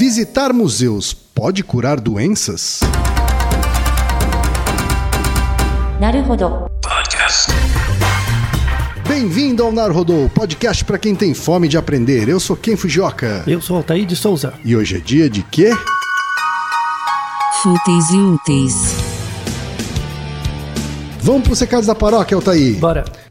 Visitar museus pode curar doenças? Naruhodo. Bem-vindo ao Naruhodô, podcast para quem tem fome de aprender. Eu sou Ken Fujioka. Eu sou Altair de Souza. E hoje é dia de quê? Fúteis e úteis. Vamos para os recados da paróquia, Altair. Bora.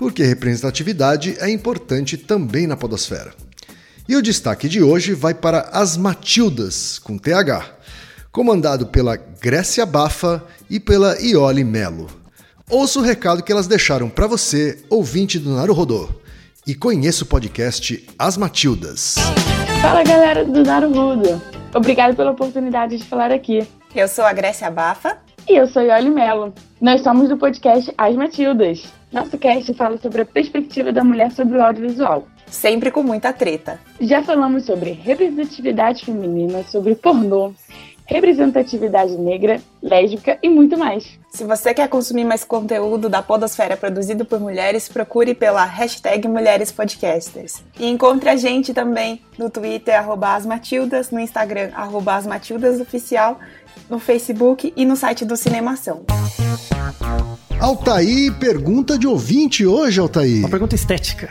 porque representatividade é importante também na podosfera. E o destaque de hoje vai para As Matildas, com TH, comandado pela Grécia Bafa e pela Iole Melo. Ouça o recado que elas deixaram para você, ouvinte do Naruhodô, e conheça o podcast As Matildas. Fala galera do Naruhodo, obrigado pela oportunidade de falar aqui. Eu sou a Grécia Bafa. E eu sou Iole Melo. Nós somos do podcast As Matildas. Nosso cast fala sobre a perspectiva da mulher sobre o audiovisual. Sempre com muita treta. Já falamos sobre representatividade feminina, sobre pornô, representatividade negra, lésbica e muito mais. Se você quer consumir mais conteúdo da Podosfera produzido por mulheres, procure pela hashtag Mulheres Podcasters. E encontre a gente também no Twitter, arroba asmatildas, no Instagram, arroba asmatildasoficial, no Facebook e no site do Cinemação. Altair, pergunta de ouvinte hoje, Altair. Uma pergunta estética.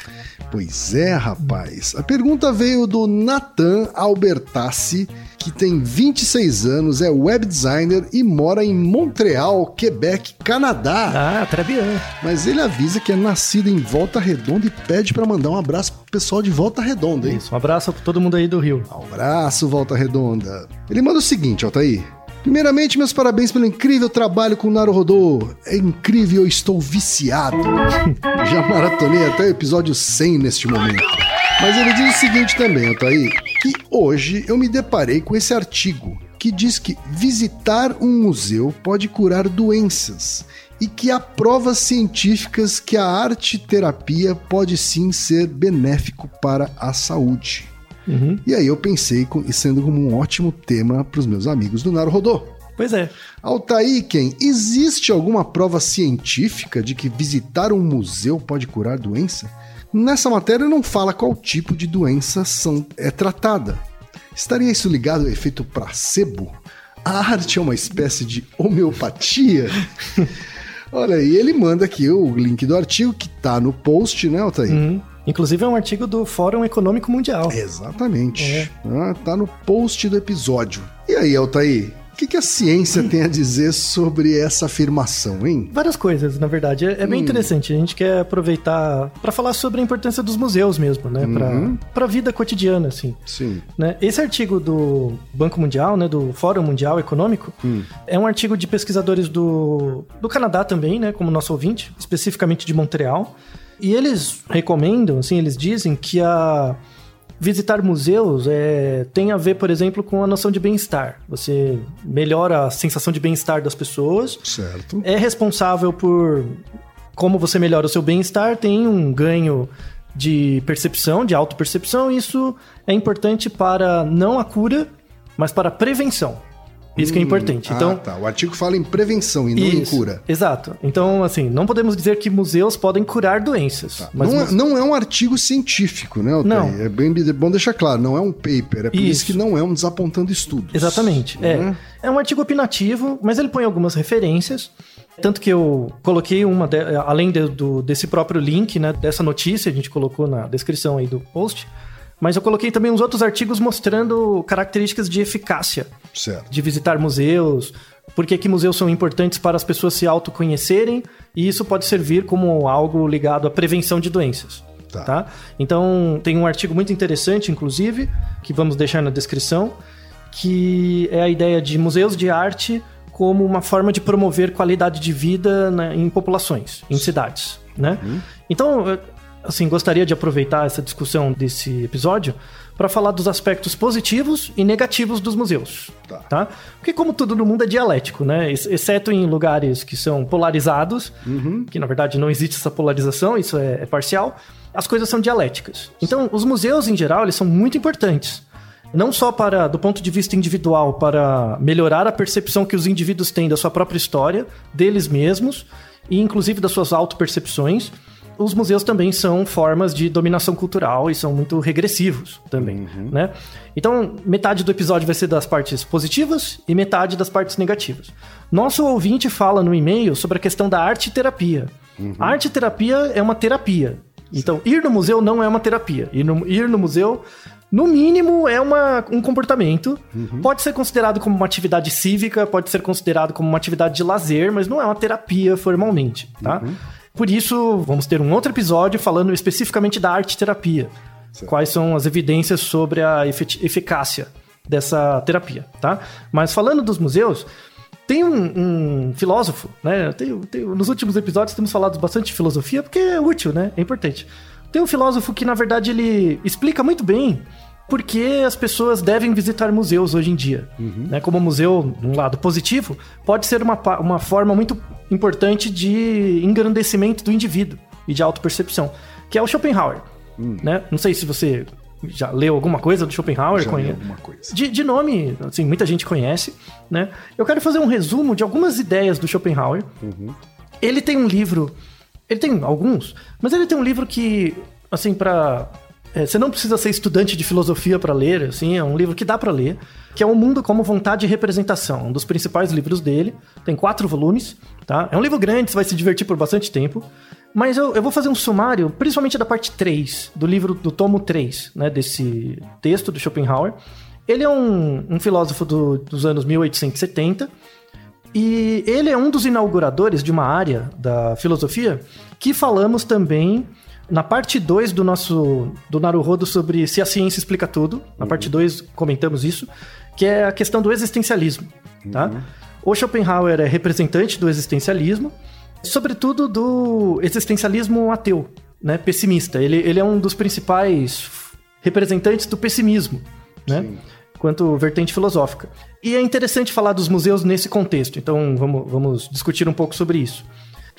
Pois é, rapaz. A pergunta veio do Nathan Albertassi, que tem 26 anos, é web designer e mora em Montreal, Quebec, Canadá. Ah, très bien. Mas ele avisa que é nascido em Volta Redonda e pede para mandar um abraço pro pessoal de Volta Redonda, hein? Isso, um abraço pra todo mundo aí do Rio. Um abraço, Volta Redonda. Ele manda o seguinte, Altair. Primeiramente, meus parabéns pelo incrível trabalho com o Naruhodô. É incrível, eu estou viciado. Já maratonei até o episódio 100 neste momento. Mas ele diz o seguinte também, Altair, que hoje eu me deparei com esse artigo que diz que visitar um museu pode curar doenças e que há provas científicas que a arte-terapia pode sim ser benéfico para a saúde. Uhum. E aí eu pensei, com, sendo como um ótimo tema para os meus amigos do Naruhodô. Pois é. Altair, Ken, existe alguma prova científica de que visitar um museu pode curar doença? Nessa matéria não fala qual tipo de doença são, é tratada. Estaria isso ligado ao efeito placebo? A arte é uma espécie de homeopatia? Olha aí, ele manda aqui o link do artigo que tá no post, né, Altair? Uhum. Inclusive é um artigo do Fórum Econômico Mundial. Exatamente. É. Ah, tá no post do episódio. E aí, Altair? O que, que a ciência tem a dizer sobre essa afirmação, hein? Várias coisas, na verdade. É, é bem Hum. interessante. A gente quer aproveitar para falar sobre a importância dos museus mesmo, né? Uhum. Para a vida cotidiana, assim. Sim. Né? Esse artigo do Banco Mundial, né, do Fórum Mundial Econômico, Hum. é um artigo de pesquisadores do, do Canadá também, né, como nosso ouvinte, especificamente de Montreal. E eles recomendam, assim, eles dizem que a visitar museus é, tem a ver, por exemplo, com a noção de bem-estar. Você melhora a sensação de bem-estar das pessoas, Certo. é responsável por como você melhora o seu bem-estar, tem um ganho de percepção, de autopercepção, e isso é importante para não a cura, mas para a prevenção. Isso que é importante. Ah, Então, tá. O artigo fala em prevenção e não em isso, cura. Exato. Então, assim, não podemos dizer que museus podem curar doenças. Mas não, é, não é um artigo científico, né, Altair? Não. É bem é bom deixar claro, não é um paper. É por isso, Isso. que não é um desapontando estudos. Exatamente. Né? É. é um artigo opinativo, mas ele põe algumas referências. Tanto que eu coloquei uma, de- além de- do, desse próprio link, né, dessa notícia, a gente colocou na descrição aí do post. Mas eu coloquei também uns outros artigos mostrando características de eficácia Certo. de visitar museus, por que museus são importantes para as pessoas se autoconhecerem, e isso pode servir como algo ligado à prevenção de doenças. Tá. Tá. Então, tem um artigo muito interessante, inclusive, que vamos deixar na descrição, que é a ideia de museus de arte como uma forma de promover qualidade de vida né, em populações, em cidades. Né? Então, eh, assim, gostaria de aproveitar essa discussão desse episódio para falar dos aspectos positivos e negativos dos museus. Tá. Porque, como tudo no mundo é dialético, né? Ex- Exceto em lugares que são polarizados, que na verdade não existe essa polarização, isso é, é parcial, as coisas são dialéticas. Então, os museus em geral, eles são muito importantes. Não só para, do ponto de vista individual, para melhorar a percepção que os indivíduos têm da sua própria história, deles mesmos, e inclusive das suas autopercepções, os museus também são formas de dominação cultural e são muito regressivos também, né? Então, metade do episódio vai ser das partes positivas e metade das partes negativas. Nosso ouvinte fala no e-mail sobre a questão da arte terapia. A arte terapia é uma terapia. Então, ir no museu não é uma terapia. Ir no, ir no museu, no mínimo, é uma, um comportamento. Pode ser considerado como uma atividade cívica, pode ser considerado como uma atividade de lazer, mas não é uma terapia formalmente, tá? Por isso, vamos ter um outro episódio falando especificamente da arte terapia. Quais são as evidências sobre a efet- eficácia dessa terapia, tá? Mas falando dos museus, tem um, um filósofo, né? Tem- tem- nos últimos episódios temos falado bastante de filosofia porque é útil, né? É importante. Tem um filósofo que, na verdade, ele explica muito bem por que as pessoas devem visitar museus hoje em dia. Né? Como museu, de um lado positivo, pode ser uma, uma forma muito importante de engrandecimento do indivíduo e de autopercepção, que é o Schopenhauer. Né? Não sei se você já leu alguma coisa do Schopenhauer. Já conhe- alguma coisa. de, de nome, assim, muita gente conhece, né? Eu quero fazer um resumo de algumas ideias do Schopenhauer. Ele tem um livro, ele tem alguns, mas ele tem um livro que, assim, pra... é, você não precisa ser estudante de filosofia para ler, assim, é um livro que dá para ler, que é O Mundo como Vontade e Representação, um dos principais livros dele. Tem quatro volumes, tá? É um livro grande, você vai se divertir por bastante tempo. Mas eu, eu vou fazer um sumário, principalmente da parte 3, do livro do tomo 3, né, desse texto do Schopenhauer. Ele é um, um filósofo do- dos anos 1870 e ele é um dos inauguradores de uma área da filosofia que falamos também na parte 2 do nosso do Naruhodo sobre se a ciência explica tudo. Na parte 2 comentamos isso, que é a questão do existencialismo, tá? O Schopenhauer é representante do existencialismo, sobretudo do existencialismo ateu, né, pessimista. Ele, ele é um dos principais representantes do pessimismo, né? Quanto vertente filosófica. E é interessante falar dos museus nesse contexto, então vamos, vamos discutir um pouco sobre isso.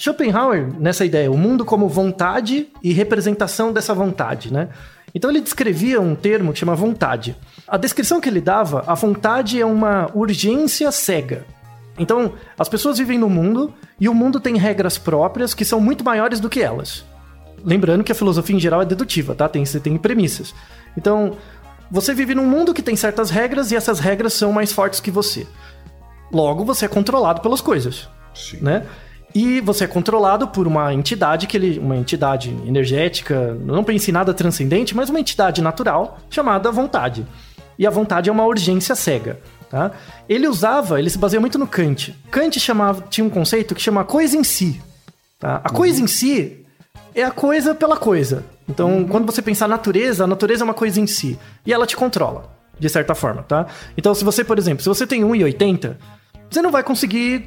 Schopenhauer, nessa ideia, o mundo como vontade e representação dessa vontade, né? Então ele descrevia um termo que chama vontade. A descrição que ele dava, a vontade é uma urgência cega. Então, as pessoas vivem no mundo e o mundo tem regras próprias que são muito maiores do que elas. Lembrando que a filosofia em geral é dedutiva, tá? Tem, você tem premissas. Então, você vive num mundo que tem certas regras e essas regras são mais fortes que você. Logo, você é controlado pelas coisas, Sim. né? E você é controlado por uma entidade que ele, uma entidade energética, não pense em nada transcendente, mas uma entidade natural chamada vontade. E a vontade é uma urgência cega, tá? Ele usava, ele se baseia muito no Kant. Kant chamava, tinha um conceito que chama coisa em si, tá? A coisa em si é a coisa pela coisa. Então, quando você pensar natureza, a natureza é uma coisa em si. E ela te controla, de certa forma, tá? Então, se você, por exemplo, se você tem 1,80, você não vai conseguir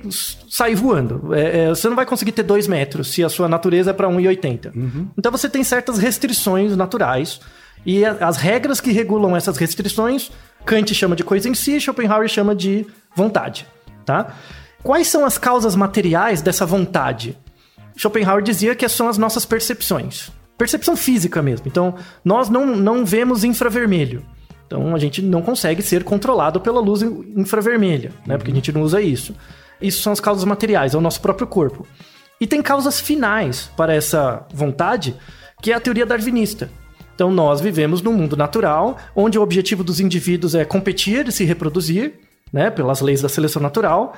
sair voando. É, é, você não vai conseguir ter 2 metros se a sua natureza é para 1,80. Então, você tem certas restrições naturais. E a- as regras que regulam essas restrições, Kant chama de coisa em si, Schopenhauer chama de vontade, tá? Quais são as causas materiais dessa vontade? Schopenhauer dizia que são as nossas percepções. Percepção física mesmo. Então, nós não, não vemos infravermelho. Então, a gente não consegue ser controlado pela luz in- infravermelha, né? Porque a gente não usa isso. Isso são as causas materiais, é o nosso próprio corpo. E tem causas finais para essa vontade, que é a teoria darwinista. Então, nós vivemos num mundo natural, onde o objetivo dos indivíduos é competir e se reproduzir, né, pelas leis da seleção natural.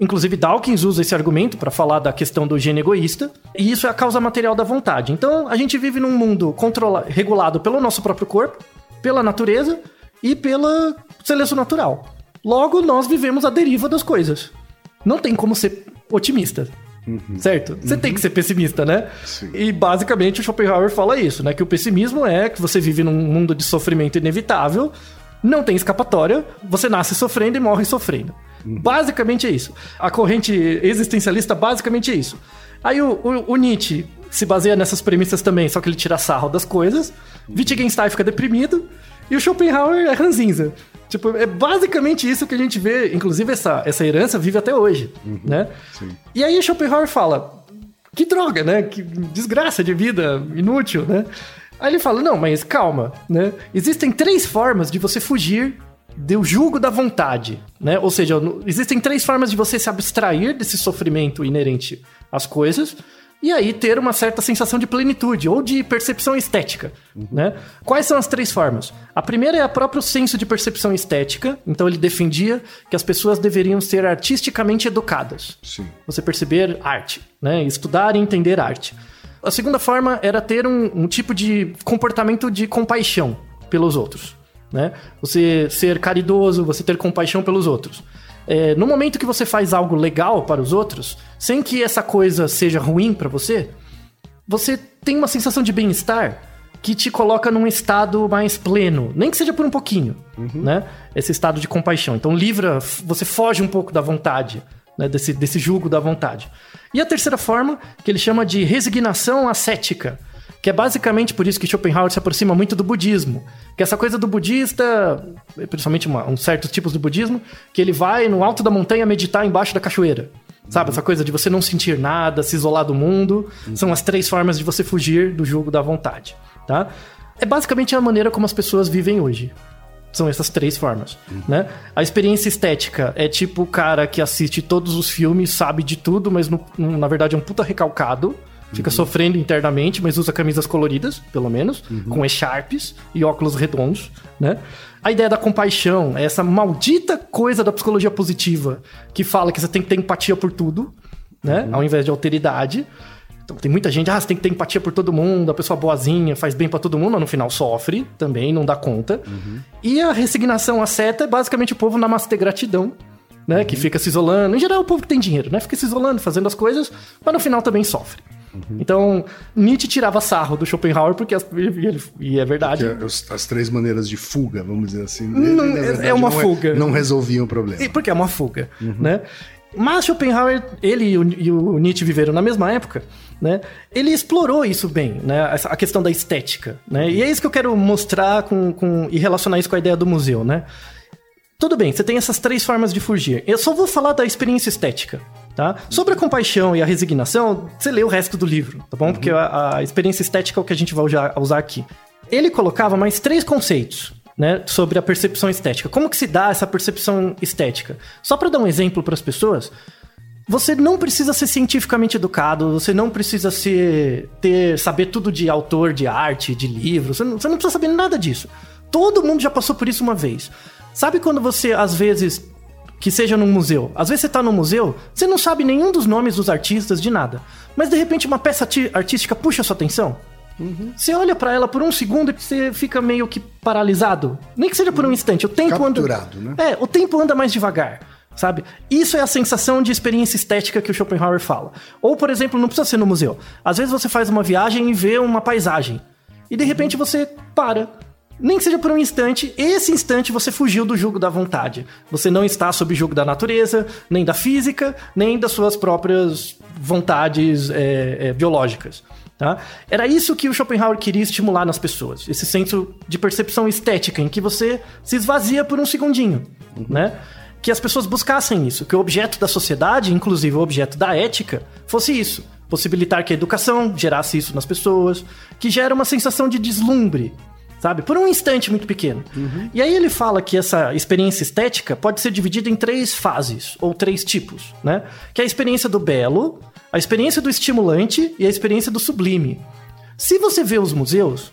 Inclusive, Dawkins usa esse argumento para falar da questão do gene egoísta, e isso é a causa material da vontade. Então, a gente vive num mundo controla regulado pelo nosso próprio corpo, pela natureza e pela seleção natural. Logo, nós vivemos a deriva das coisas. Não tem como ser otimista. Certo? Você tem que ser pessimista, né? Sim. E basicamente o Schopenhauer fala isso, né? Que o pessimismo é que você vive num mundo de sofrimento inevitável, não tem escapatória, você nasce sofrendo e morre sofrendo. Basicamente é isso. A corrente existencialista basicamente é isso. Aí o, o, o Nietzsche se baseia nessas premissas também, só que ele tira sarro das coisas. Wittgenstein fica deprimido. E o Schopenhauer é ranzinza. Tipo, é basicamente isso que a gente vê. Inclusive, essa, essa herança vive até hoje, né? sim. E aí o Schopenhauer fala, que droga, né? Que desgraça de vida, inútil, né? Aí ele fala, não, mas calma, né? Existem três formas de você fugir do jugo da vontade, né? Ou seja, existem três formas de você se abstrair desse sofrimento inerente às coisas e aí ter uma certa sensação de plenitude ou de percepção estética, né? Quais são as três formas? A primeira é o próprio senso de percepção estética, então ele defendia que as pessoas deveriam ser artisticamente educadas Sim. você perceber arte, né? Estudar e entender arte. A segunda forma era ter um, um tipo de comportamento de compaixão pelos outros, né? Você ser caridoso, você ter compaixão pelos outros. É, no momento que você faz algo legal para os outros, sem que essa coisa seja ruim para você, você tem uma sensação de bem-estar que te coloca num estado mais pleno, nem que seja por um pouquinho, né? Esse estado de compaixão. Então livra, você foge um pouco da vontade, né? Desse, desse jugo da vontade. E a terceira forma, que ele chama de resignação ascética, que é basicamente por isso que Schopenhauer se aproxima muito do budismo. Que essa coisa do budista, principalmente uma, um certos tipos do budismo, que ele vai no alto da montanha meditar embaixo da cachoeira. Sabe, essa coisa de você não sentir nada, se isolar do mundo, são as três formas de você fugir do jugo da vontade, tá? É basicamente a maneira como as pessoas vivem hoje. São essas três formas, né? A experiência estética é tipo o cara que assiste todos os filmes, sabe de tudo, mas no- na verdade é um puta recalcado. Fica sofrendo internamente, mas usa camisas coloridas, pelo menos, com echarpes e óculos redondos, né? A ideia da compaixão é essa maldita coisa da psicologia positiva que fala que você tem que ter empatia por tudo, né? Ao invés de alteridade. Então tem muita gente, ah, você tem que ter empatia por todo mundo, a pessoa boazinha, faz bem pra todo mundo, mas no final sofre também, não dá conta. E a resignação à seta é basicamente o povo namastê gratidão, né? Que fica se isolando. Em geral, o povo que tem dinheiro, né? Fica se isolando, fazendo as coisas, mas no final também sofre. Então, Nietzsche tirava sarro do Schopenhauer, porque as- e, ele- e é verdade. É as três maneiras de fuga, vamos dizer assim. Não, é- verdade, é uma não fuga. Não resolviam o problema. E porque é uma fuga, né? Mas Schopenhauer, ele e o, Nietzsche viveram na mesma época, né? Ele explorou isso bem, né? A questão da estética, né? E é isso que eu quero mostrar com, com, e relacionar isso com a ideia do museu, né? Tudo bem, você tem essas três formas de fugir. Eu só vou falar da experiência estética, tá? Sobre a compaixão e a resignação, você lê o resto do livro, tá bom? Porque a, a experiência estética é o que a gente vai usar, usar aqui. Ele colocava mais três conceitos, né, sobre a percepção estética. Como que se dá essa percepção estética? Só para dar um exemplo para as pessoas, você não precisa ser cientificamente educado, você não precisa ser ter saber tudo de autor de arte, de livro, você não, você não precisa saber nada disso. Todo mundo já passou por isso uma vez. Sabe quando você às vezes que seja num museu. Às vezes você tá num museu, você não sabe nenhum dos nomes dos artistas, de nada. Mas de repente uma peça artística puxa sua atenção. Você olha pra ela por um segundo e você fica meio que paralisado. Nem que seja por um instante. O tempo Capturado, anda. né? É, o tempo anda mais devagar. Sabe? Isso é a sensação de experiência estética que o Schopenhauer fala. Ou, por exemplo, não precisa ser no museu. Às vezes você faz uma viagem e vê uma paisagem. E de repente você para. Nem que seja por um instante, esse instante você fugiu do jugo da vontade. Você não está sob jugo da natureza, nem da física, nem das suas próprias vontades é, é, biológicas. Tá? Era isso que o Schopenhauer queria estimular nas pessoas, esse senso de percepção estética, em que você se esvazia por um segundinho, né? Que as pessoas buscassem isso, que o objeto da sociedade, inclusive o objeto da ética, fosse isso. Possibilitar que a educação gerasse isso nas pessoas, que gera uma sensação de deslumbre, sabe? Por um instante muito pequeno. E aí ele fala que essa experiência estética pode ser dividida em três fases, ou três tipos, né? Que é a experiência do belo, a experiência do estimulante e a experiência do sublime. Se você vê os museus,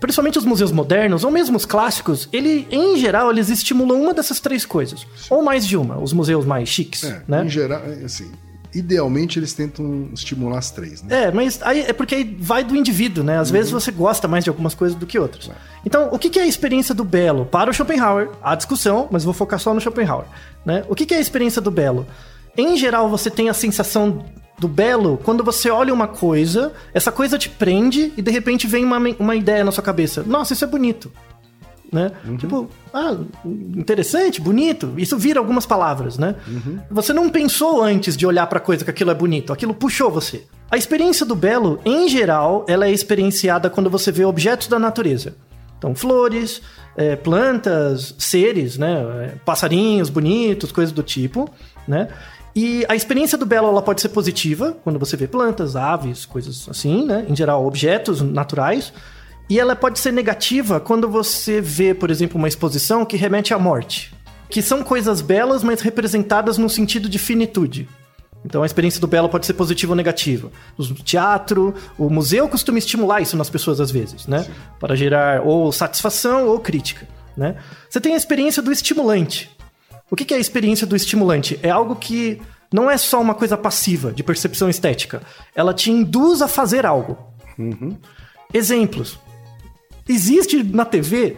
principalmente os museus modernos, ou mesmo os clássicos, ele, em geral, eles estimulam uma dessas três coisas. Ou mais de uma, os museus mais chiques, É, né? Em geral, é, assim, idealmente eles tentam estimular as três, né? É, mas aí é porque aí vai do indivíduo, né? Às vezes você gosta mais de algumas coisas do que outras. Então, o que é a experiência do belo? Para o Schopenhauer, há discussão, mas vou focar só no Schopenhauer. Né? O que que é a experiência do belo? Em geral, você tem a sensação do belo quando você olha uma coisa, essa coisa te prende e de repente vem uma, uma ideia na sua cabeça. Nossa, isso é bonito. Né? Tipo, ah, interessante, bonito. Isso vira algumas palavras, né? Você não pensou antes de olhar pra coisa que aquilo é bonito, aquilo puxou você. A experiência do belo, em geral, ela é experienciada quando você vê objetos da natureza. Então, flores, é, plantas, seres, né? é, passarinhos bonitos, coisas do tipo, né? E a experiência do belo ela pode ser positiva, quando você vê plantas, aves, coisas assim, né? Em geral, objetos naturais. E ela pode ser negativa quando você vê, por exemplo, uma exposição que remete à morte. Que são coisas belas, mas representadas no sentido de finitude. Então a experiência do belo pode ser positiva ou negativa. O teatro, o museu costuma estimular isso nas pessoas às vezes, né? Para gerar ou satisfação ou crítica, né? Você tem a experiência do estimulante. O que que é a experiência do estimulante? É algo que não é só uma coisa passiva de percepção estética. Ela te induz a fazer algo. Exemplos. Existe na TV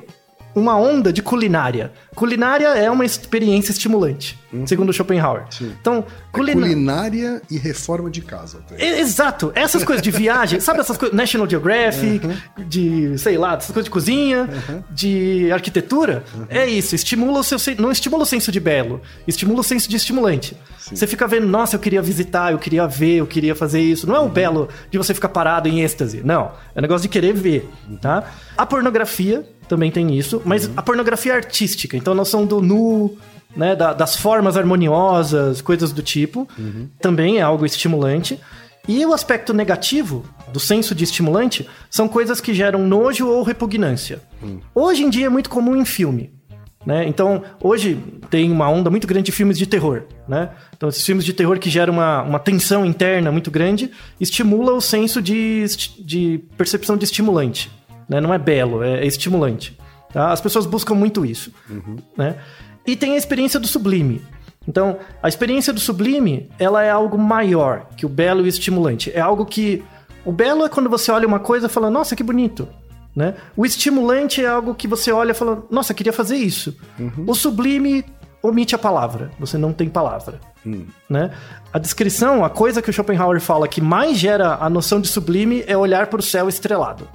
uma onda de culinária. Culinária é uma experiência estimulante, segundo Schopenhauer. Então, culina- Culinária e reforma de casa. E- Exato, essas coisas de viagem, sabe essas coisas, National Geographic, de, sei lá, essas coisas de cozinha, de arquitetura, é isso, estimula o seu, não estimula o senso de belo, estimula o senso de estimulante. Você fica vendo, nossa, eu queria visitar, eu queria ver, eu queria fazer isso. Não é o belo de você ficar parado em êxtase, não, é o negócio de querer ver, tá? A pornografia também tem isso, mas a pornografia artística, então a noção do nu, né, da- das formas harmoniosas, coisas do tipo, também é algo estimulante. E o aspecto negativo do senso de estimulante são coisas que geram nojo ou repugnância. Hoje em dia é muito comum em filme. Né? Então, hoje tem uma onda muito grande de filmes de terror. Né? Então, esses filmes de terror que geram uma, uma tensão interna muito grande estimula o senso de, de percepção de estimulante. Né? Não é belo, é, é estimulante. tá? As pessoas buscam muito isso. Né? E tem a experiência do sublime. Então, a experiência do sublime, ela é algo maior que o belo e o estimulante. É algo que... O belo é quando você olha uma coisa e fala, nossa, que bonito. Né? O estimulante é algo que você olha e fala, nossa, queria fazer isso. O sublime omite a palavra. Você não tem palavra. Né? A descrição, a coisa que o Schopenhauer fala que mais gera a noção de sublime é olhar para o céu estrelado.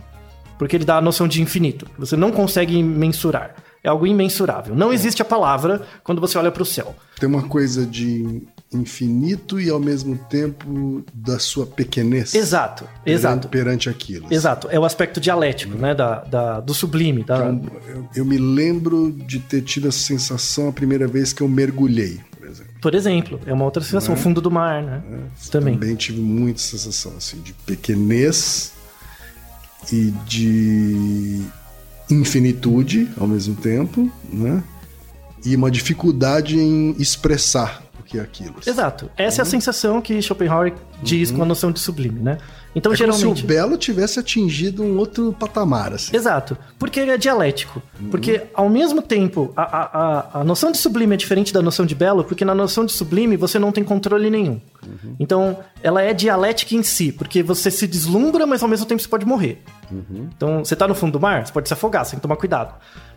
Porque ele dá a noção de infinito. Você não consegue mensurar. É algo imensurável. Não existe a palavra quando você olha para o céu. Tem uma coisa de infinito e ao mesmo tempo da sua pequenez. Exato, perante- exato. Perante aquilo. Exato. É o aspecto dialético, né? Da, da- do sublime. Da... Eu, eu me lembro de ter tido essa sensação a primeira vez que eu mergulhei, por exemplo. Por exemplo, é uma outra sensação. O fundo do mar, né? Também. Também tive muita sensação assim de pequenez e de infinitude ao mesmo tempo, né? E uma dificuldade em expressar o que é aquilo. Exato. Essa é a sensação que Schopenhauer diz com a noção de sublime, né? Então, É como geralmente. se o belo tivesse atingido um outro patamar, assim. Exato. Porque ele é dialético. Porque, ao mesmo tempo, a, a, a, noção de sublime é diferente da noção de belo, porque na noção de sublime você não tem controle nenhum. Então, ela é dialética em si, porque você se deslumbra, mas ao mesmo tempo você pode morrer. Então, você tá no fundo do mar, você pode se afogar, você tem que tomar cuidado.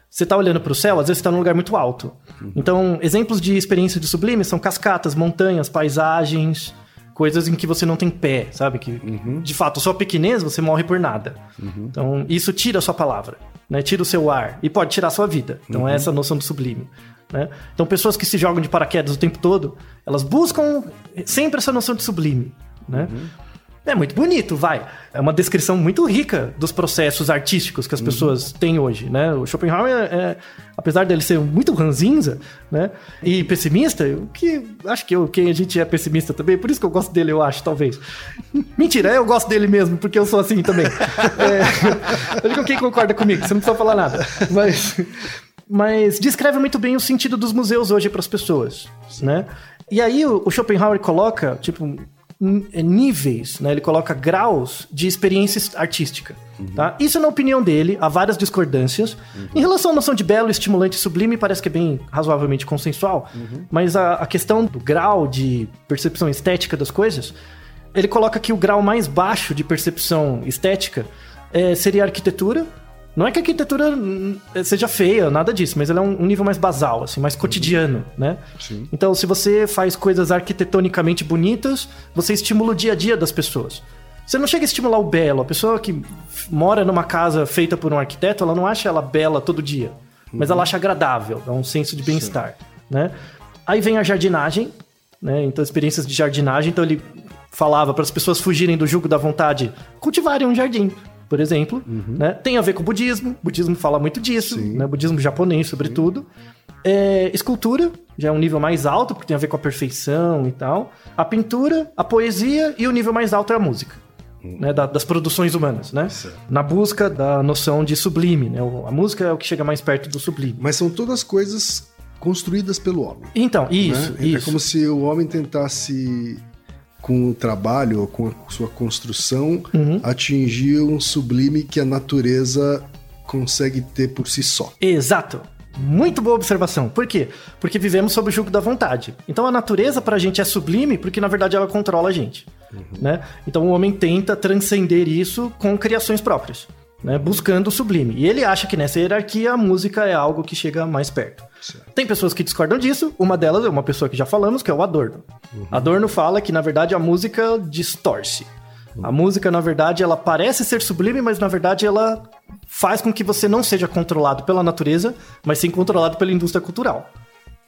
Você tá olhando pro céu, às vezes você tá num lugar muito alto. Então, exemplos de experiência de sublime são cascatas, montanhas, paisagens, coisas em que você não tem pé, sabe? Que, de fato, sua pequenez, você morre por nada. Então, isso tira a sua palavra, né? Tira o seu ar e pode tirar a sua vida. Então, é essa noção do sublime. Né? Então, pessoas que se jogam de paraquedas o tempo todo, elas buscam sempre essa noção de sublime, né? É muito bonito, vai. É uma descrição muito rica dos processos artísticos que as pessoas têm hoje, né? O Schopenhauer, é, é- apesar dele ser muito ranzinza, né? E pessimista, o que acho que eu, quem a gente é pessimista também, por isso que eu gosto dele, eu acho, talvez. Mentira, eu gosto dele mesmo, porque eu sou assim também. É, eu digo quem concorda comigo, você não precisa falar nada. Mas, mas descreve muito bem o sentido dos museus hoje para as pessoas, né? E aí o, Schopenhauer coloca, tipo, níveis, né? Ele coloca graus de experiência artística, tá? Isso na opinião dele, há várias discordâncias. Em relação à noção de belo, estimulante e sublime, parece que é bem razoavelmente consensual, mas a, a questão do grau de percepção estética das coisas, ele coloca que o grau mais baixo de percepção estética é, seria a arquitetura. Não é que a arquitetura hum, seja feia, nada disso, mas ela é um, um nível mais basal, assim, mais cotidiano, né? Então, se você faz coisas arquitetonicamente bonitas, você estimula o dia a dia das pessoas. Você não chega a estimular o belo. A pessoa que mora numa casa feita por um arquiteto, ela não acha ela bela todo dia. mas ela acha agradável, é um senso de bem-estar, né? Aí vem a jardinagem, né? Então experiências de jardinagem, então ele falava para as pessoas fugirem do jugo da vontade, cultivarem um jardim, por exemplo, né? Tem a ver com o budismo, o budismo fala muito disso, Sim. né? Budismo japonês, sobretudo. É, escultura, já é um nível mais alto, porque tem a ver com a perfeição e tal. A pintura, a poesia e o nível mais alto é a música. Né, da- das produções humanas, né? Certo. Na busca da noção de sublime, né? A música é o que chega mais perto do sublime. Mas são todas coisas construídas pelo homem. Então, isso, né? É isso. como se o homem tentasse, com o trabalho ou com a sua construção, Uhum. atingir um sublime que a natureza consegue ter por si só. Exato. Muito boa observação. Por quê? Porque vivemos sob o jugo da vontade. Então a natureza pra gente é sublime porque na verdade ela controla a gente. Né? Então o homem tenta transcender isso com criações próprias, né? buscando o sublime. E ele acha que nessa hierarquia a música é algo que chega mais perto. Certo. Tem pessoas que discordam disso. Uma delas é uma pessoa que já falamos, que é o Adorno. Adorno fala que na verdade a música distorce. A música, na verdade, ela parece ser sublime, mas na verdade ela faz com que você não seja controlado pela natureza, mas sim controlado pela indústria cultural.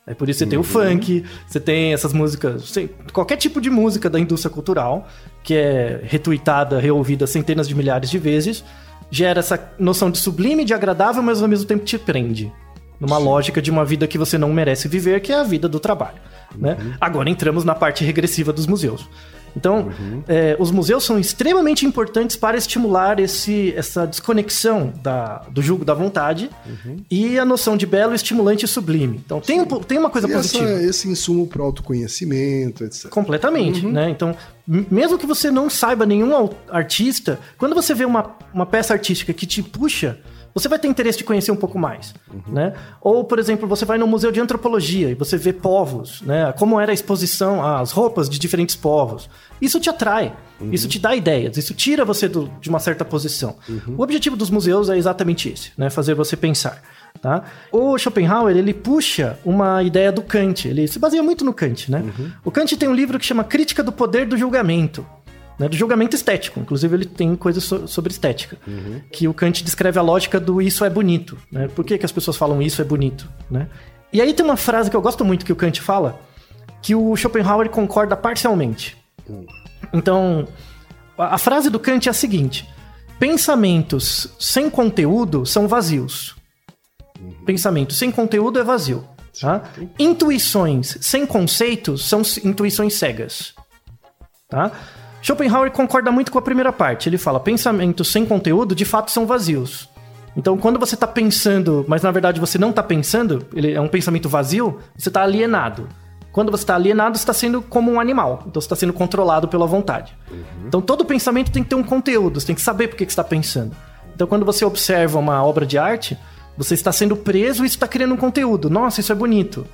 É por isso que você tem o funk, você tem essas músicas, sei, qualquer tipo de música da indústria cultural, que é retuitada, reouvida centenas de milhares de vezes, gera essa noção de sublime, de agradável, mas ao mesmo tempo te prende. Numa lógica de uma vida que você não merece viver, que é a vida do trabalho. Né? Agora entramos na parte regressiva dos museus. Então, é, os museus são extremamente importantes para estimular esse, essa desconexão da, do julgo da vontade e a noção de belo, estimulante e sublime. Então, tem, um tem uma coisa E essa- positiva. esse insumo para autoconhecimento, etc. Completamente, né? Então, mesmo que você não saiba nenhum artista, quando você vê uma, uma peça artística que te puxa, você vai ter interesse de conhecer um pouco mais, né? Ou, por exemplo, você vai no museu de antropologia e você vê povos, né? Como era a exposição, as roupas de diferentes povos. Isso te atrai, isso te dá ideias, isso tira você do- de uma certa posição. O objetivo dos museus é exatamente esse, né? Fazer você pensar. Tá? O Schopenhauer ele puxa uma ideia do Kant, ele se baseia muito no Kant, né? O Kant tem um livro que chama Crítica do Poder do Julgamento, né? do julgamento estético. Inclusive ele tem coisas so- sobre estética, que o Kant descreve a lógica do isso é bonito. Né? Por que, que as pessoas falam isso é bonito? Né? E aí tem uma frase que eu gosto muito que o Kant fala, que o Schopenhauer concorda parcialmente. Então, a a frase do Kant é a seguinte: pensamentos sem conteúdo são vazios. Pensamento sem conteúdo é vazio. Tá? Intuições sem conceitos são intuições cegas. Tá? Schopenhauer concorda muito com a primeira parte. Ele fala: pensamentos sem conteúdo de fato são vazios. Então, quando você está pensando, mas na verdade você não está pensando, ele é um pensamento vazio, você está alienado. Quando você está alienado, você está sendo como um animal. Então, você está sendo controlado pela vontade. Então, todo pensamento tem que ter um conteúdo, você tem que saber por que que você está pensando. Então, quando você observa uma obra de arte, você está sendo preso e está criando um conteúdo. Nossa, isso é bonito.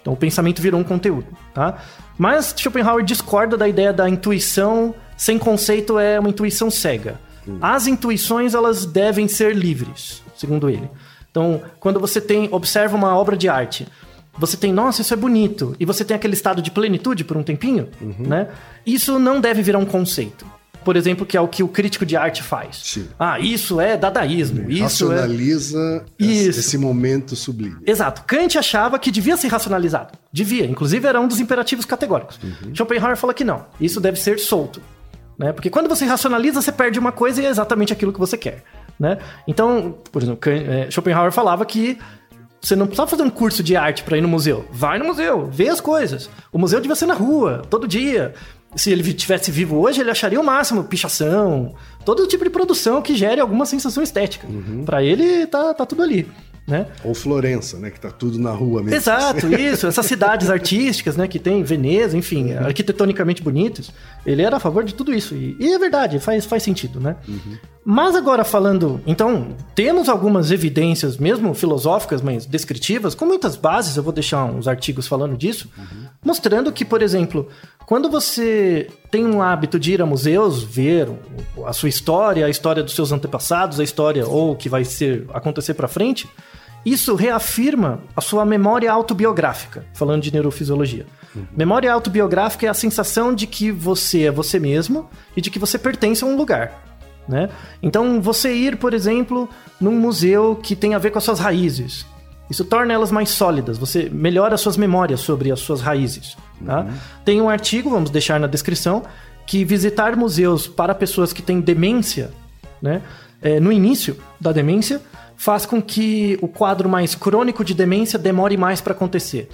Então o pensamento virou um conteúdo, tá? Mas Schopenhauer discorda da ideia da intuição sem conceito é uma intuição cega. As intuições elas devem ser livres, segundo ele. Então, quando você tem observa uma obra de arte, você tem, nossa, isso é bonito, e você tem aquele estado de plenitude por um tempinho, né? Isso não deve virar um conceito. Por exemplo, que é o que o crítico de arte faz. Sim. Ah, isso é dadaísmo, isso é Racionaliza esse- Isso. esse momento sublime. Exato. Kant achava que devia ser racionalizado. Devia. Inclusive, era um dos imperativos categóricos. Schopenhauer fala que não. Isso deve ser solto. Né? Porque quando você racionaliza, você perde uma coisa e é exatamente aquilo que você quer. Né? Então, por exemplo, eh, Schopenhauer falava que você não precisava fazer um curso de arte para ir no museu. Vai no museu, vê as coisas. O museu devia ser na rua, todo dia. Se ele tivesse vivo hoje, ele acharia o máximo pichação, todo tipo de produção que gere alguma sensação estética. Pra ele, tá, tá tudo ali. Né? Ou Florença, né? Que tá tudo na rua mesmo. Exato, isso. Essas cidades artísticas, né, que tem Veneza, enfim, arquitetonicamente bonitos. Ele era a favor de tudo isso. E, e é verdade, faz, faz sentido, né? Mas agora falando. Então, temos algumas evidências, mesmo filosóficas, mas descritivas, com muitas bases, eu vou deixar uns artigos falando disso, mostrando que, por exemplo, quando você tem um hábito de ir a museus, ver a sua história, a história dos seus antepassados, a história ou o que vai ser acontecer para frente, isso reafirma a sua memória autobiográfica, falando de neurofisiologia. Memória autobiográfica é a sensação de que você é você mesmo e de que você pertence a um lugar. Né? Então, você ir, por exemplo, num museu que tem a ver com as suas raízes. Isso torna elas mais sólidas, você melhora suas memórias sobre as suas raízes. Tá? Tem um artigo, vamos deixar na descrição, que visitar museus para pessoas que têm demência, né, é, no início da demência, faz com que o quadro mais crônico de demência demore mais para acontecer.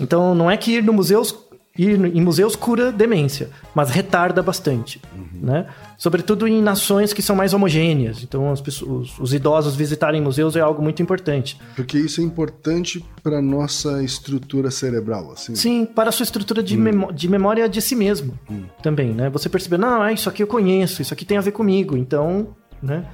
Então, não é que ir no museus ir em museus cura demência, mas retarda bastante, né? Sobretudo em nações que são mais homogêneas. Então, as pessoas, os, os idosos visitarem museus é algo muito importante. Porque isso é importante para nossa estrutura cerebral, assim. Sim, para a sua estrutura de, memó- de memória de si mesmo também, né? Você perceber, não, é, isso aqui eu conheço, isso aqui tem a ver comigo, então, né?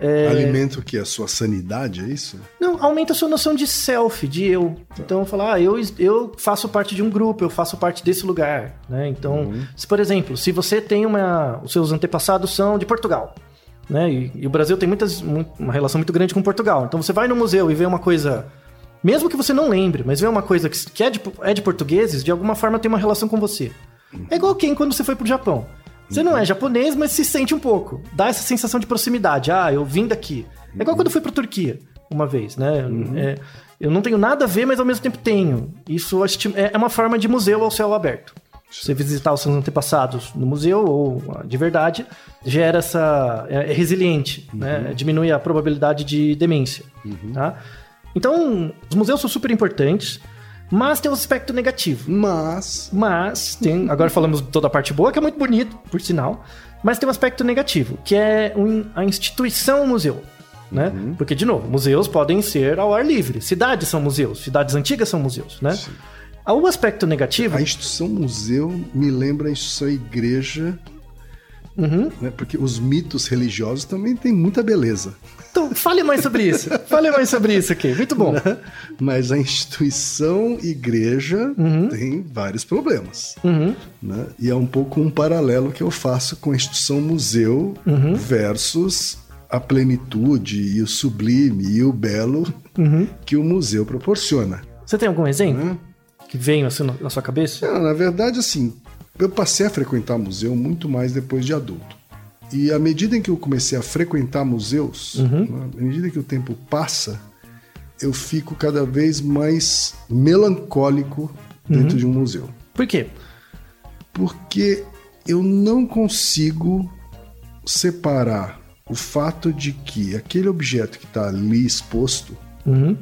É, Alimenta o que? A sua sanidade, é isso? Não, aumenta a sua noção de self, de eu. Então, falar, ah, eu, eu faço parte de um grupo, eu faço parte desse lugar, né? Então, se, por exemplo, se você tem uma... Os seus antepassados são de Portugal, né? E, e o Brasil tem muitas, mu- uma relação muito grande com Portugal. Então, você vai no museu e vê uma coisa... Mesmo que você não lembre, mas vê uma coisa que, que é, de, é de portugueses, de alguma forma tem uma relação com você. É igual quem quando você foi pro Japão. Você não é japonês, mas se sente um pouco. Dá essa sensação de proximidade. Ah, eu vim daqui. É igual quando eu fui pra Turquia, uma vez, né? É, eu não tenho nada a ver, mas ao mesmo tempo tenho. Isso é é uma forma de museu ao céu aberto. Você visitar os seus antepassados no museu ou ah, de verdade gera essa é, é resiliente, né? Diminui a probabilidade de demência, tá? Então, os museus são super importantes, mas tem um aspecto negativo. Mas. Mas tem. Agora falamos de toda a parte boa, que é muito bonito, por sinal. Mas tem um aspecto negativo, que é um- a instituição museu. Né? Porque, de novo, museus podem ser ao ar livre. Cidades são museus, cidades antigas são museus, né? O aspecto negativo. A instituição museu me lembra a instituição igreja, Uhum. né? Porque os mitos religiosos também têm muita beleza. Então, fale mais sobre isso. fale mais sobre isso aqui. Muito bom. Mas a instituição igreja tem vários problemas. Uhum. né? E é um pouco um paralelo que eu faço com a instituição museu Uhum. versus a plenitude e o sublime e o belo Uhum. que o museu proporciona. Você tem algum exemplo né? que veio assim na na sua cabeça? Não, na verdade, assim, eu passei a frequentar museu muito mais depois de adulto. E à medida em que eu comecei a frequentar museus, né, à medida que o tempo passa, eu fico cada vez mais melancólico dentro de um museu. Por quê? Porque eu não consigo separar o fato de que aquele objeto que está ali exposto Uhum.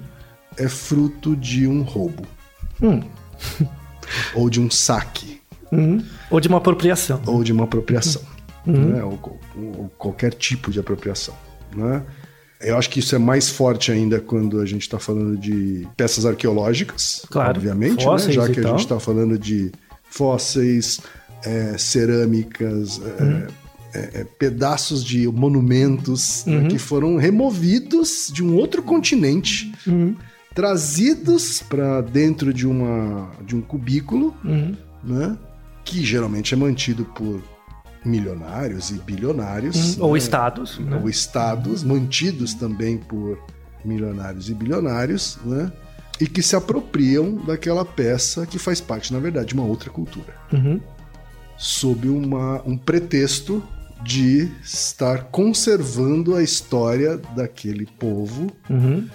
é fruto de um roubo Hum. ou de um saque. Uhum. Ou de uma apropriação. ou de uma apropriação, né? ou, ou qualquer tipo de apropriação. Né? Eu acho que isso é mais forte ainda quando a gente está falando de peças arqueológicas, Claro, obviamente, né? já que a gente está falando de fósseis, é, cerâmicas, é, Uhum. é, é, pedaços de monumentos né, Uhum. que foram removidos de um outro continente, Uhum. trazidos para dentro de, uma, de um cubículo Uhum. né? Que geralmente é mantido por milionários e bilionários. Ou né? estados. né? Ou estados, mantidos também por milionários e bilionários, né? E que se apropriam daquela peça que faz parte, na verdade, de uma outra cultura. Uhum. Sob uma, um pretexto de estar conservando a história daquele povo, Uhum.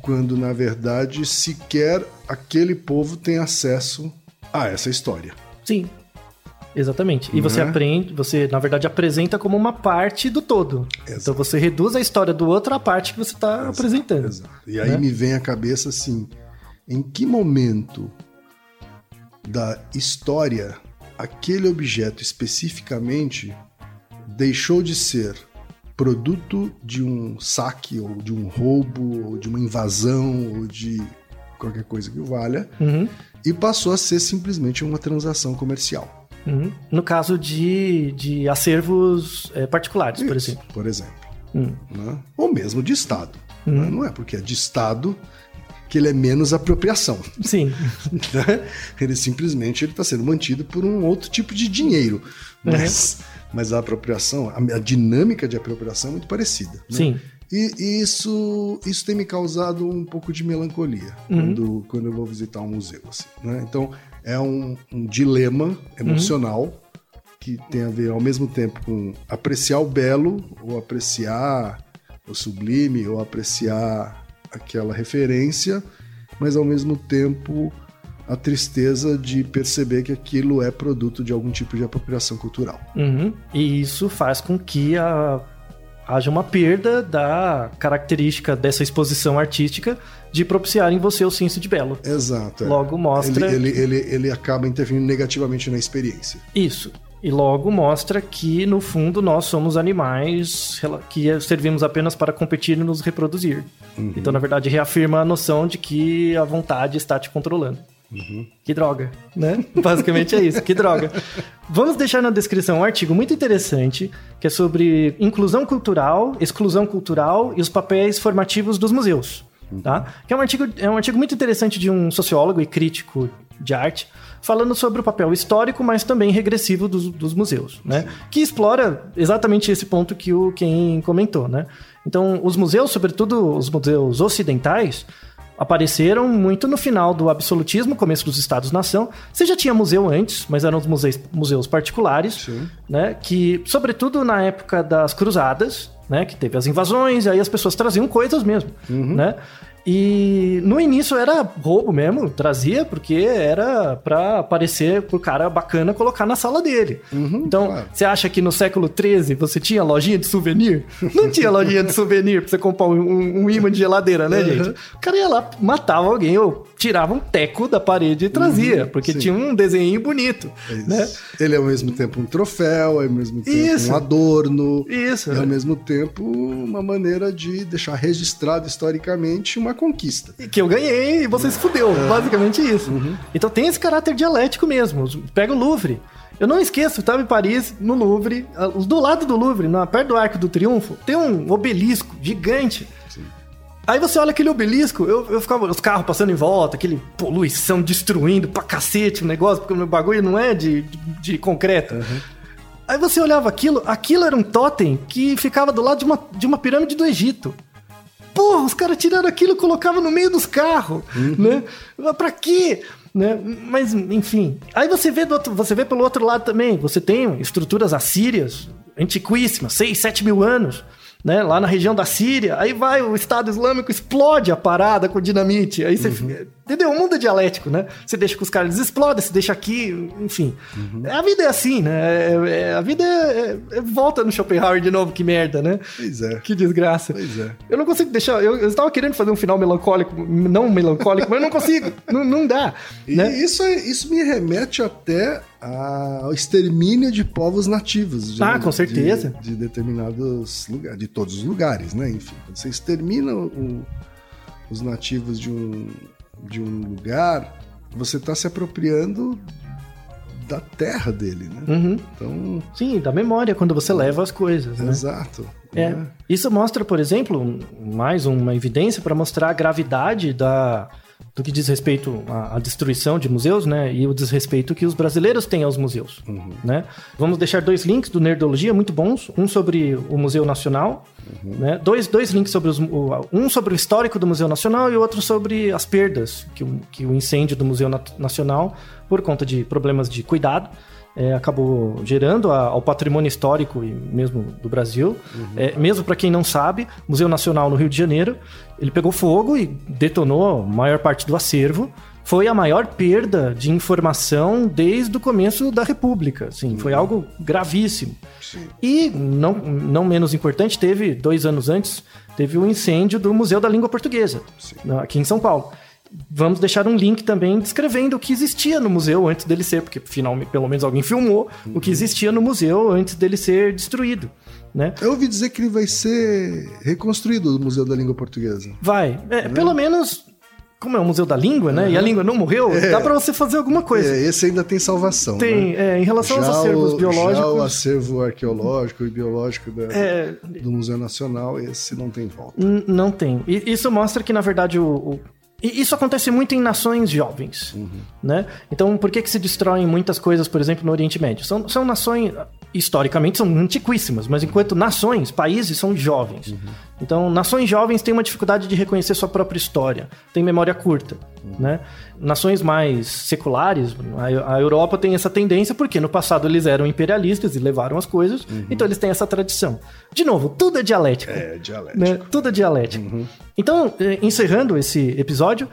quando na verdade sequer aquele povo tem acesso a essa história. Sim. Exatamente. E você Né? aprende, você na verdade apresenta como uma parte do todo. Exato. Então você reduz a história do outro à parte que você está apresentando. Exato. E aí Né? me vem à cabeça assim: em que momento da história aquele objeto especificamente deixou de ser produto de um saque ou de um roubo ou de uma invasão ou de qualquer coisa que valha Uhum. e passou a ser simplesmente uma transação comercial. Uhum. No caso de, de acervos é, particulares, por Isso, exemplo. Por exemplo. Hum. né? Ou mesmo de Estado. Hum. né? Não é porque é de Estado que ele é menos apropriação. Sim. né? Ele simplesmente está sendo mantido por um outro tipo de dinheiro. Uhum. Mas, mas a apropriação, a, a dinâmica de apropriação é muito parecida. né? Sim. E, e isso, isso tem me causado um pouco de melancolia Uhum. quando, quando eu vou visitar um museu. assim, né? Então, é um, um dilema emocional que tem a ver ao mesmo tempo com apreciar o belo, ou apreciar o sublime, ou apreciar aquela referência, mas ao mesmo tempo a tristeza de perceber que aquilo é produto de algum tipo de apropriação cultural. Uhum. E isso faz com que a- haja uma perda da característica dessa exposição artística de propiciar em você o senso de belo. Exato. é. Logo mostra Ele, ele, ele, ele acaba interferindo negativamente na experiência. isso. E logo mostra que, no fundo, nós somos animais que servimos apenas para competir e nos reproduzir. Então, na verdade, reafirma a noção de que a vontade está te controlando. Que droga, né? Basicamente é isso, que droga. Vamos deixar na descrição um artigo muito interessante que é sobre inclusão cultural, exclusão cultural e os papéis formativos dos museus. Tá? Que é um, artigo, é um artigo muito interessante de um sociólogo e crítico de arte, falando sobre o papel histórico, mas também regressivo dos, dos museus, né? Que explora exatamente esse ponto que o Ken comentou, né? Então, os museus, sobretudo os museus ocidentais, apareceram muito no final do absolutismo, começo dos Estados-nação. Você já tinha museu antes, mas eram os museus, museus particulares, Sim. né? Que, sobretudo na época das cruzadas, né? Que teve as invasões, aí as pessoas traziam coisas mesmo, né? E no início era roubo mesmo, trazia porque era pra aparecer pro cara bacana colocar na sala dele. então, claro. você acha que no século XIII você tinha lojinha de souvenir? Não tinha lojinha de souvenir pra você comprar um, um, um imã de geladeira, né, gente? O cara ia lá, matava alguém ou tirava um teco da parede e trazia, porque sim. tinha um desenho bonito, É né? Ele é ao mesmo tempo um troféu, é ao mesmo tempo Isso. um adorno. Isso. E ao mesmo tempo uma maneira de deixar registrado historicamente uma conquista. E Que eu ganhei e você se fudeu. Basicamente isso. Então tem esse caráter dialético mesmo. Pega o Louvre. Eu não esqueço, eu tava em Paris, no Louvre, ah, do lado do Louvre, na, perto do Arco do Triunfo, tem um obelisco gigante. Aí você olha aquele obelisco, eu, eu ficava, os carros passando em volta, aquele poluição destruindo pra cacete o negócio, porque o meu bagulho não é de, de, de concreto. Aí você olhava aquilo, aquilo era um totem que ficava do lado de uma, de uma pirâmide do Egito. Porra, os caras tiraram aquilo e colocavam no meio dos carros, né? Mas Pra quê? Né? Mas, enfim. Aí você vê, do outro, você vê pelo outro lado também. Você tem estruturas assírias, antiquíssimas, 6, 7 mil anos, né? Lá na região da Síria. Aí vai o Estado Islâmico, explode a parada com dinamite. Aí você. fica- Entendeu? O mundo é dialético, né? Você deixa que os caras explodem, você deixa aqui, enfim. A vida é assim, né? É- é- a vida é, é- é- volta no Schopenhauer de novo, que merda, né? Pois é. Que desgraça. Pois é. Eu não consigo deixar. Eu, eu estava querendo fazer um final melancólico, não melancólico, mas eu não consigo. não, não dá. E né? isso, é- isso me remete até ao extermínio de povos nativos. de- Ah, com certeza. De, de determinados lugares, de todos os lugares, né? Enfim, quando você extermina o- os nativos de um, de um lugar, você está se apropriando da terra dele, né? Uhum. Então, Sim, da memória, quando você leva as coisas, né? exato. É. né? Isso mostra, por exemplo, mais uma evidência para mostrar a gravidade da, do que diz respeito à, à destruição de museus, né? E o desrespeito que os brasileiros têm aos museus, né? Vamos deixar dois links do Nerdologia muito bons, um sobre o Museu Nacional, né? Dois, dois links sobre os, o- um sobre o histórico do Museu Nacional e outro sobre as perdas que o, que o incêndio do Museu Nacional, por conta de problemas de cuidado, é, acabou gerando a- ao patrimônio histórico e mesmo do Brasil. É, mesmo para quem não sabe, Museu Nacional no Rio de Janeiro, ele pegou fogo e detonou a maior parte do acervo. Foi a maior perda de informação desde o começo da República. Assim, Foi algo gravíssimo. E, não, não menos importante, teve, dois anos antes, teve o incêndio do Museu da Língua Portuguesa, na- aqui em São Paulo. Vamos deixar um link também descrevendo o que existia no museu antes dele ser, porque finalmente, pelo menos alguém filmou o que existia no museu antes dele ser destruído, né? Eu ouvi dizer que ele vai ser reconstruído o Museu da Língua Portuguesa. Vai, é, pelo menos, como é o Museu da Língua, né? E a língua não morreu, dá pra você fazer alguma coisa. É, esse ainda tem salvação. Tem, né? é, em relação aos Já acervos o- biológicos. Já o acervo arqueológico e biológico da- É. do Museu Nacional, esse não tem volta. Não tem. E isso mostra que, na verdade, o. o- e Isso acontece muito em nações jovens, né? Então, por que que se destroem muitas coisas, por exemplo, no Oriente Médio? São, são nações, historicamente, são antiquíssimas, mas enquanto nações, países, são jovens. Então, nações jovens têm uma dificuldade de reconhecer sua própria história, têm memória curta, né? Nações mais seculares, a, a Europa tem essa tendência porque no passado eles eram imperialistas e levaram as coisas, então eles têm essa tradição. De novo, tudo é dialético É, dialético. né? Tudo é dialético. Então, eh, encerrando esse episódio,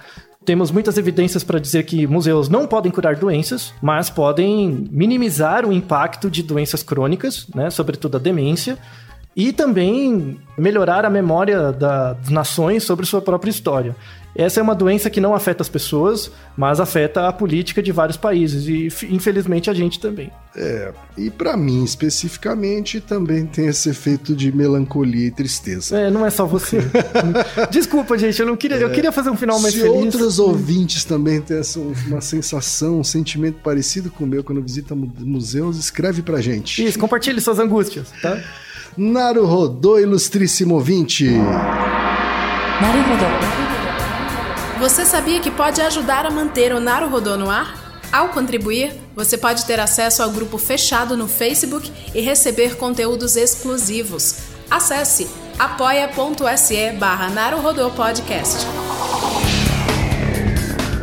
temos muitas evidências para dizer que museus não podem curar doenças, mas podem minimizar o impacto de doenças crônicas, né, sobretudo a demência, e também melhorar a memória das nações sobre sua própria história. Essa é uma doença que não afeta as pessoas, mas afeta a política de vários países e infelizmente a gente também. É, e para mim especificamente também tem esse efeito de melancolia e tristeza. É, não é só você. Desculpa, gente, eu não queria, é, eu queria fazer um final mais se feliz. Se outros ouvintes também têm essa, uma sensação, um sentimento parecido com o meu quando visita museus, escreve pra gente. Isso, compartilhe suas angústias, tá? Naruhodô, ilustríssimo ouvinte. Naruhodô. Você sabia que pode ajudar a manter o Naruhodô no ar? Ao contribuir, você pode ter acesso ao grupo fechado no Facebook e receber conteúdos exclusivos. Acesse apoia.se barra Podcast.